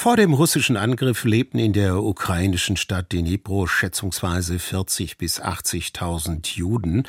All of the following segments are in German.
Vor dem russischen Angriff lebten in der ukrainischen Stadt Dnipro schätzungsweise 40 bis 80.000 Juden.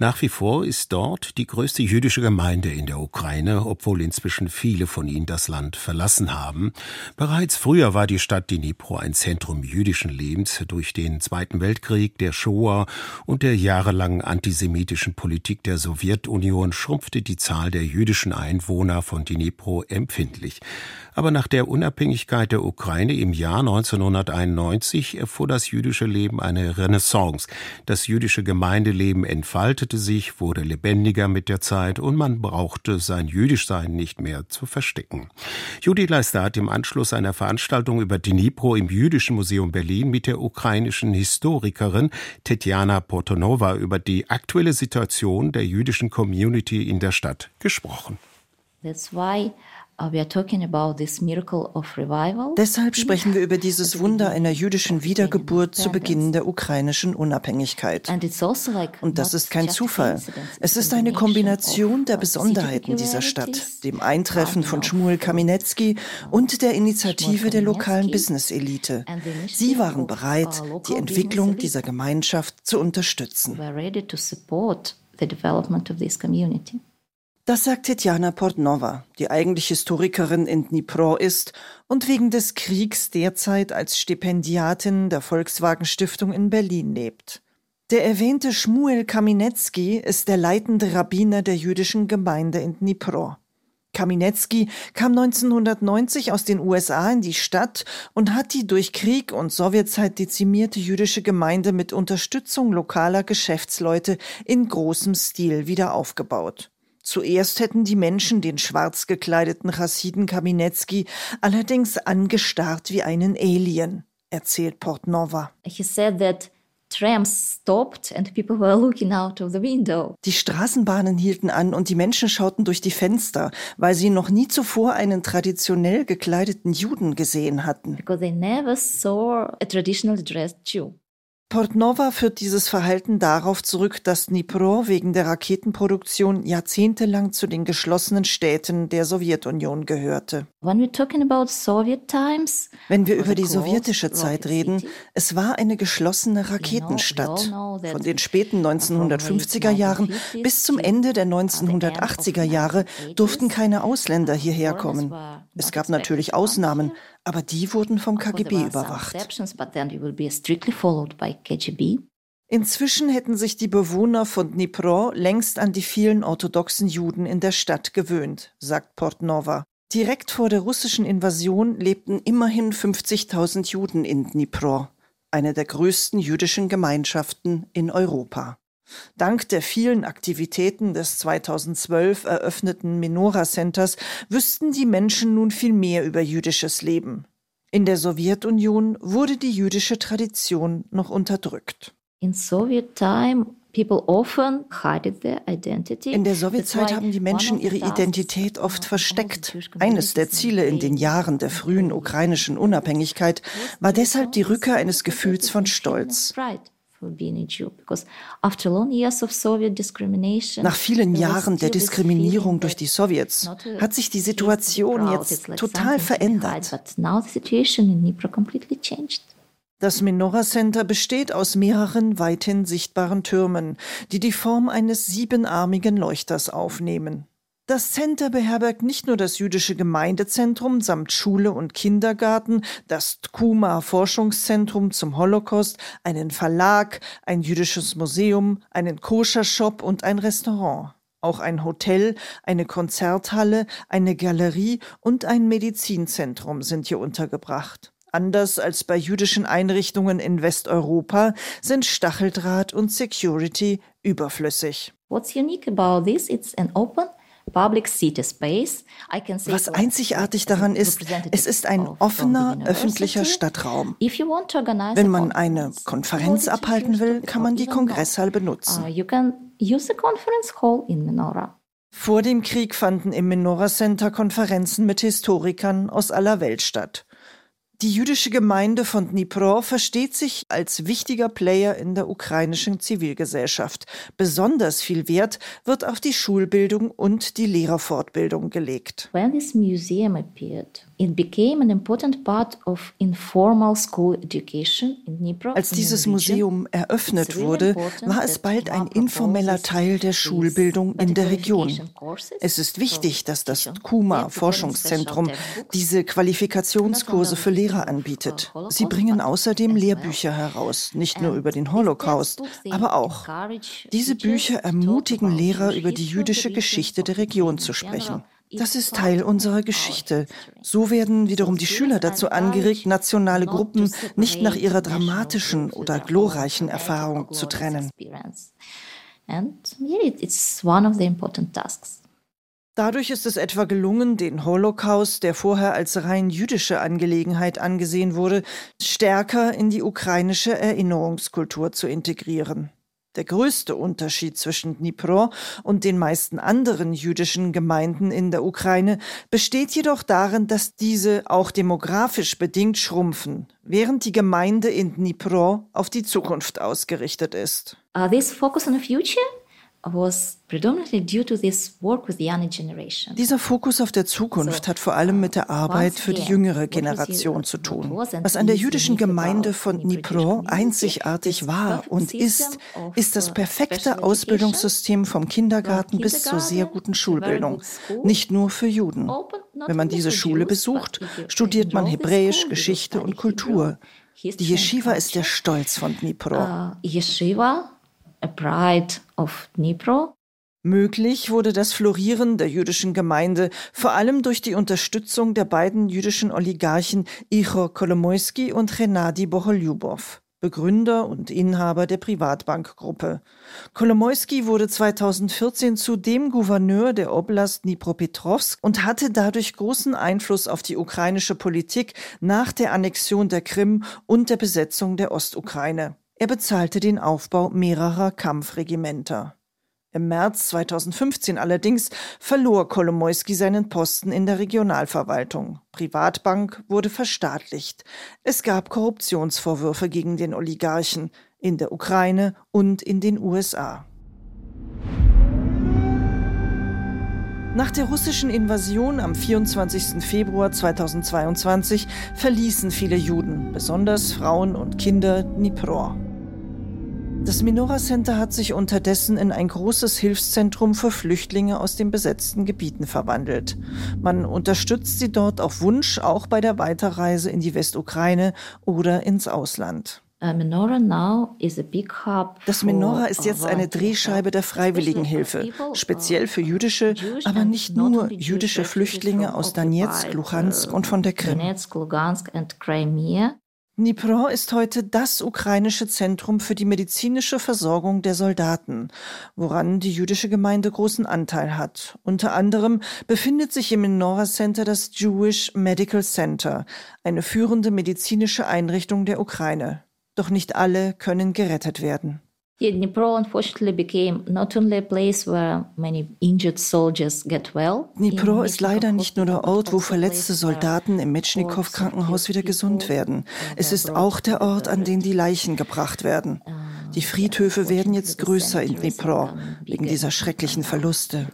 Nach wie vor ist dort die größte jüdische Gemeinde in der Ukraine, obwohl inzwischen viele von ihnen das Land verlassen haben. Bereits früher war die Stadt Dnipro ein Zentrum jüdischen Lebens. Durch den Zweiten Weltkrieg, der Shoah und der jahrelangen antisemitischen Politik der Sowjetunion schrumpfte die Zahl der jüdischen Einwohner von Dnipro empfindlich. Aber nach der Unabhängigkeit der Ukraine im Jahr 1991 erfuhr das jüdische Leben eine Renaissance. Das jüdische Gemeindeleben entfaltete sich, wurde lebendiger mit der Zeit und man brauchte sein Jüdischsein nicht mehr zu verstecken. Judith Leister hat im Anschluss einer Veranstaltung über Dnipro im Jüdischen Museum Berlin mit der ukrainischen Historikerin Tetjana Portonova über die aktuelle Situation der jüdischen Community in der Stadt gesprochen. That's why Deshalb sprechen wir über dieses Wunder einer jüdischen Wiedergeburt zu Beginn der ukrainischen Unabhängigkeit. Also und das ist kein Zufall. Es ist eine Kombination der Besonderheiten dieser Stadt, dem Eintreffen von Schmuel Kaminetsky und der Initiative der lokalen Business-Elite. Sie waren bereit, uh, die Entwicklung dieser Gemeinschaft zu unterstützen. Das sagt Tetjana Portnova, die eigentlich Historikerin in Dnipro ist und wegen des Kriegs derzeit als Stipendiatin der Volkswagen Stiftung in Berlin lebt. Der erwähnte Shmuel Kaminetsky ist der leitende Rabbiner der jüdischen Gemeinde in Dnipro. Kaminetsky kam 1990 aus den USA in die Stadt und hat die durch Krieg und Sowjetzeit dezimierte jüdische Gemeinde mit Unterstützung lokaler Geschäftsleute in großem Stil wieder aufgebaut. Zuerst hätten die Menschen den schwarz gekleideten Chassiden Kaminetsky allerdings angestarrt wie einen Alien, erzählt Portnova. He said that Trams stopped and people were looking out of the window. Die Straßenbahnen hielten an und die Menschen schauten durch die Fenster, weil sie noch nie zuvor einen traditionell gekleideten Juden gesehen hatten. Because they never saw a traditionally dressed Jew. Portnova führt dieses Verhalten darauf zurück, dass Dnipro wegen der Raketenproduktion jahrzehntelang zu den geschlossenen Städten der Sowjetunion gehörte. When times, Wenn wir über die sowjetische Zeit reden, es war eine geschlossene Raketenstadt. Von den späten 1950er Jahren bis zum Ende der 1980er Jahre durften keine Ausländer hierher kommen. Es gab natürlich Ausnahmen, aber die wurden vom KGB überwacht. Inzwischen hätten sich die Bewohner von Dnipro längst an die vielen orthodoxen Juden in der Stadt gewöhnt, sagt Portnova. Direkt vor der russischen Invasion lebten immerhin 50.000 Juden in Dnipro, eine der größten jüdischen Gemeinschaften in Europa. Dank der vielen Aktivitäten des 2012 eröffneten Menora Centers wüssten die Menschen nun viel mehr über jüdisches Leben. In der Sowjetunion wurde die jüdische Tradition noch unterdrückt. In Soviet time in der Sowjetzeit haben die Menschen ihre Identität oft versteckt. Eines der Ziele in den Jahren der frühen ukrainischen Unabhängigkeit war deshalb die Rückkehr eines Gefühls von Stolz. Nach vielen Jahren der Diskriminierung durch die Sowjets hat sich die Situation jetzt total verändert. Das Menorah Center besteht aus mehreren weithin sichtbaren Türmen, die die Form eines siebenarmigen Leuchters aufnehmen. Das Center beherbergt nicht nur das jüdische Gemeindezentrum samt Schule und Kindergarten, das Tkuma Forschungszentrum zum Holocaust, einen Verlag, ein jüdisches Museum, einen Koscher-Shop und ein Restaurant. Auch ein Hotel, eine Konzerthalle, eine Galerie und ein Medizinzentrum sind hier untergebracht. Anders als bei jüdischen Einrichtungen in Westeuropa sind Stacheldraht und Security überflüssig. What's unique about this? It's an open was einzigartig daran ist, es ist ein offener öffentlicher Stadtraum. Wenn man eine Konferenz abhalten will, kann man die Kongresshalle benutzen. Uh, Vor dem Krieg fanden im Menorah Center Konferenzen mit Historikern aus aller Welt statt. Die jüdische Gemeinde von Dnipro versteht sich als wichtiger Player in der ukrainischen Zivilgesellschaft. Besonders viel Wert wird auf die Schulbildung und die Lehrerfortbildung gelegt. When this museum appeared, it became an important part of informal school education in Dnipro. Als dieses Museum eröffnet wurde, war es bald ein informeller Teil der Schulbildung in der Region. Es ist wichtig, dass das Kuma Forschungszentrum diese Qualifikationskurse für Lehrer anbietet. Sie bringen außerdem Lehrbücher heraus, nicht nur über den Holocaust, aber auch. Diese Bücher ermutigen Lehrer, über die jüdische Geschichte der Region zu sprechen. Das ist Teil unserer Geschichte. So werden wiederum die Schüler dazu angeregt, nationale Gruppen nicht nach ihrer dramatischen oder glorreichen Erfahrung zu trennen. Dadurch ist es etwa gelungen, den Holocaust, der vorher als rein jüdische Angelegenheit angesehen wurde, stärker in die ukrainische Erinnerungskultur zu integrieren. Der größte Unterschied zwischen Dnipro und den meisten anderen jüdischen Gemeinden in der Ukraine besteht jedoch darin, dass diese auch demografisch bedingt schrumpfen, während die Gemeinde in Dnipro auf die Zukunft ausgerichtet ist. Uh, this focus on the future dieser Fokus auf der Zukunft hat vor allem mit der Arbeit für die jüngere Generation zu tun. Was an der jüdischen Gemeinde von Dnipro einzigartig war und ist, ist das perfekte Ausbildungssystem vom Kindergarten bis zur sehr guten Schulbildung. Nicht nur für Juden. Wenn man diese Schule besucht, studiert man Hebräisch, Geschichte und Kultur. Die Yeshiva ist der Stolz von Dnipro. Uh, Yeshiva a Pride of Dnipro. Möglich wurde das Florieren der jüdischen Gemeinde vor allem durch die Unterstützung der beiden jüdischen Oligarchen Ichor Kolomoisky und Renadi Boholyubov, Begründer und Inhaber der Privatbankgruppe. Kolomoisky wurde 2014 zudem Gouverneur der Oblast Dnipropetrovsk und hatte dadurch großen Einfluss auf die ukrainische Politik nach der Annexion der Krim und der Besetzung der Ostukraine. Er bezahlte den Aufbau mehrerer Kampfregimenter. Im März 2015 allerdings verlor Kolomoisky seinen Posten in der Regionalverwaltung. Privatbank wurde verstaatlicht. Es gab Korruptionsvorwürfe gegen den Oligarchen in der Ukraine und in den USA. Nach der russischen Invasion am 24. Februar 2022 verließen viele Juden, besonders Frauen und Kinder, Dnipro. Das Minora Center hat sich unterdessen in ein großes Hilfszentrum für Flüchtlinge aus den besetzten Gebieten verwandelt. Man unterstützt sie dort auf Wunsch auch bei der Weiterreise in die Westukraine oder ins Ausland. Uh, das Menora ist jetzt eine Drehscheibe der Freiwilligenhilfe, speziell für jüdische, aber nicht nur jüdische Flüchtlinge aus Donetsk, Luhansk und von der Krim. Dnipro ist heute das ukrainische Zentrum für die medizinische Versorgung der Soldaten, woran die jüdische Gemeinde großen Anteil hat. Unter anderem befindet sich im Menorah Center das Jewish Medical Center, eine führende medizinische Einrichtung der Ukraine. Doch nicht alle können gerettet werden. Dnipro unfortunately became not only a place where many injured soldiers get well. Dnipro ist leider nicht nur der Ort, wo verletzte Soldaten im Metschnikow Krankenhaus wieder gesund werden. Es ist auch der Ort, an den die Leichen gebracht werden. Die Friedhöfe werden jetzt größer in Dnipro wegen dieser schrecklichen Verluste.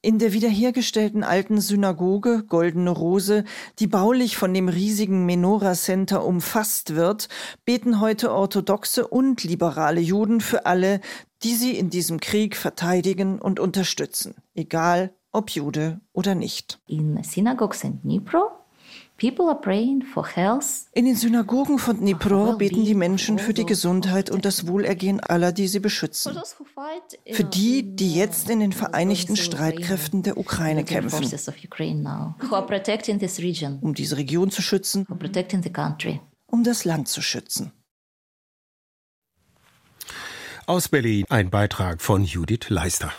In der wiederhergestellten alten Synagoge Goldene Rose, die baulich von dem riesigen Menora Center umfasst wird, beten heute orthodoxe und liberale Juden für alle, die sie in diesem Krieg verteidigen und unterstützen, egal ob Jude oder nicht. In synagogues in Dnipro in den Synagogen von Dnipro beten die Menschen für die Gesundheit und das Wohlergehen aller, die sie beschützen. Für die, die jetzt in den Vereinigten Streitkräften der Ukraine kämpfen. Um diese Region zu schützen. Um das Land zu schützen. Aus Berlin ein Beitrag von Judith Leister.